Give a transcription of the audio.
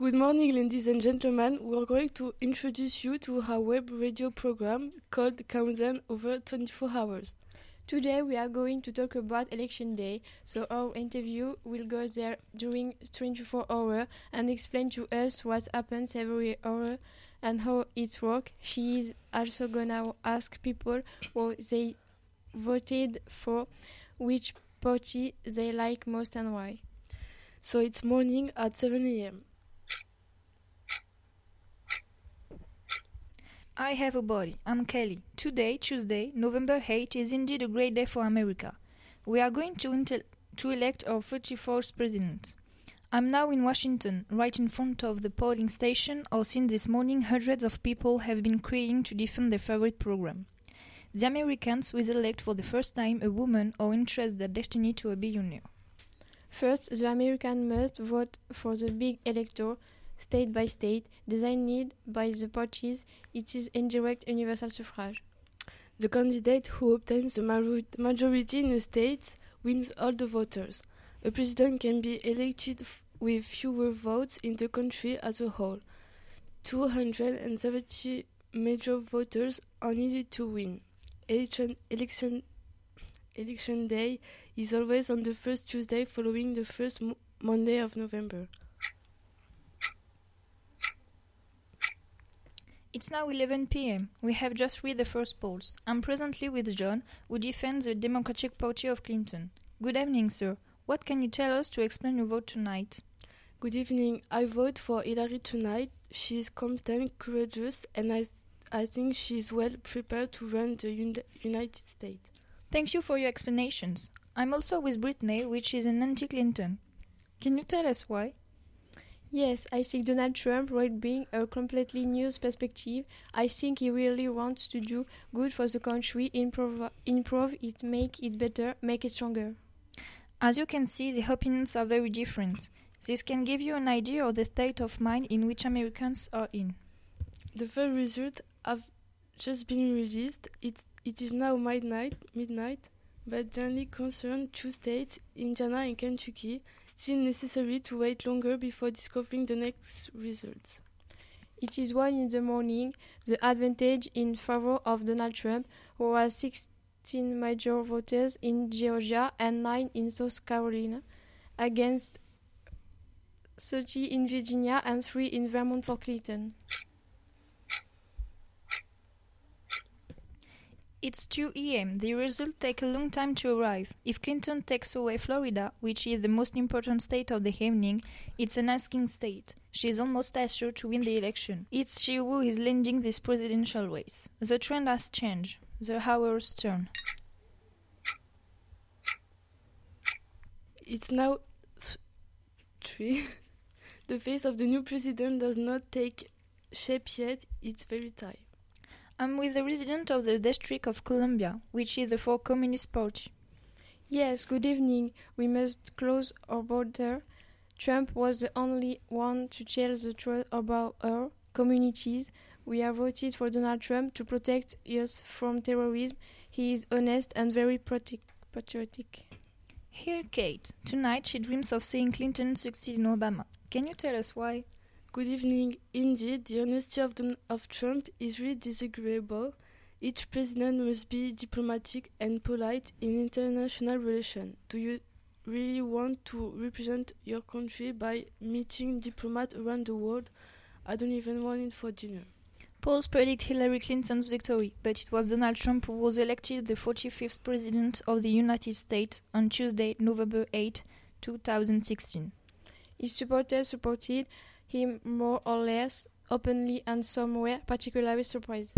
Good morning, ladies and gentlemen. We are going to introduce you to our web radio program called Countdown over 24 hours. Today we are going to talk about election day, so our interview will go there during 24 hours and explain to us what happens every hour and how it works. She is also gonna ask people what they voted for, which party they like most and why. So it's morning at 7 a.m. I have a body. I'm Kelly. Today, Tuesday, November 8, is indeed a great day for America. We are going to, intel- to elect our 34th president. I'm now in Washington, right in front of the polling station, or since this morning hundreds of people have been crying to defend their favorite program. The Americans will elect for the first time a woman or entrust their destiny to a billionaire. First, the American must vote for the big elector, state by state, designed by the parties. It is indirect universal suffrage. The candidate who obtains the majority in a state wins all the voters. A president can be elected with fewer votes in the country as a whole. 270 major voters are needed to win. Election, election, election day is always on the first Tuesday following the first mo- Monday of November. It's now 11 pm. We have just read the first polls. I'm presently with John, who defends the Democratic Party of Clinton. Good evening, sir. What can you tell us to explain your vote tonight? Good evening. I vote for Hillary tonight. She is competent, courageous, and I, th- I think she is well prepared to run the Un- United States. Thank you for your explanations. I'm also with Brittany, which is an anti Clinton. Can you tell us why? Yes, I think Donald Trump will bring a completely new perspective. I think he really wants to do good for the country, improve, improve it, make it better, make it stronger. As you can see, the opinions are very different. This can give you an idea of the state of mind in which Americans are in. The first results have just been released. It, it is now midnight, midnight, but the only concern two states, Indiana and Kentucky, still necessary to wait longer before discovering the next results. It is 1 in the morning, the advantage in favor of Donald Trump, who has 16 major voters in Georgia and 9 in South Carolina, against 30 in Virginia and 3 in Vermont for Clinton. It's 2 a.m. The result take a long time to arrive. If Clinton takes away Florida, which is the most important state of the evening, it's an asking state. She is almost as sure to win the election. It's she who is leading this presidential race. The trend has changed. The hours turn. It's now th- three. the face of the new president does not take shape yet. It's very tight. I'm with the resident of the District of Columbia, which is the for Communist Party. Yes, good evening. We must close our border. Trump was the only one to tell the truth about our communities. We have voted for Donald Trump to protect us from terrorism. He is honest and very patriotic. Here, Kate. Tonight she dreams of seeing Clinton succeed in Obama. Can you tell us why? Good evening. Indeed, the honesty of, Don- of Trump is really disagreeable. Each president must be diplomatic and polite in international relations. Do you really want to represent your country by meeting diplomats around the world? I don't even want it for dinner. Polls predict Hillary Clinton's victory, but it was Donald Trump who was elected the 45th President of the United States on Tuesday, November 8, 2016. His supporters supported him more or less openly and some were particularly surprised.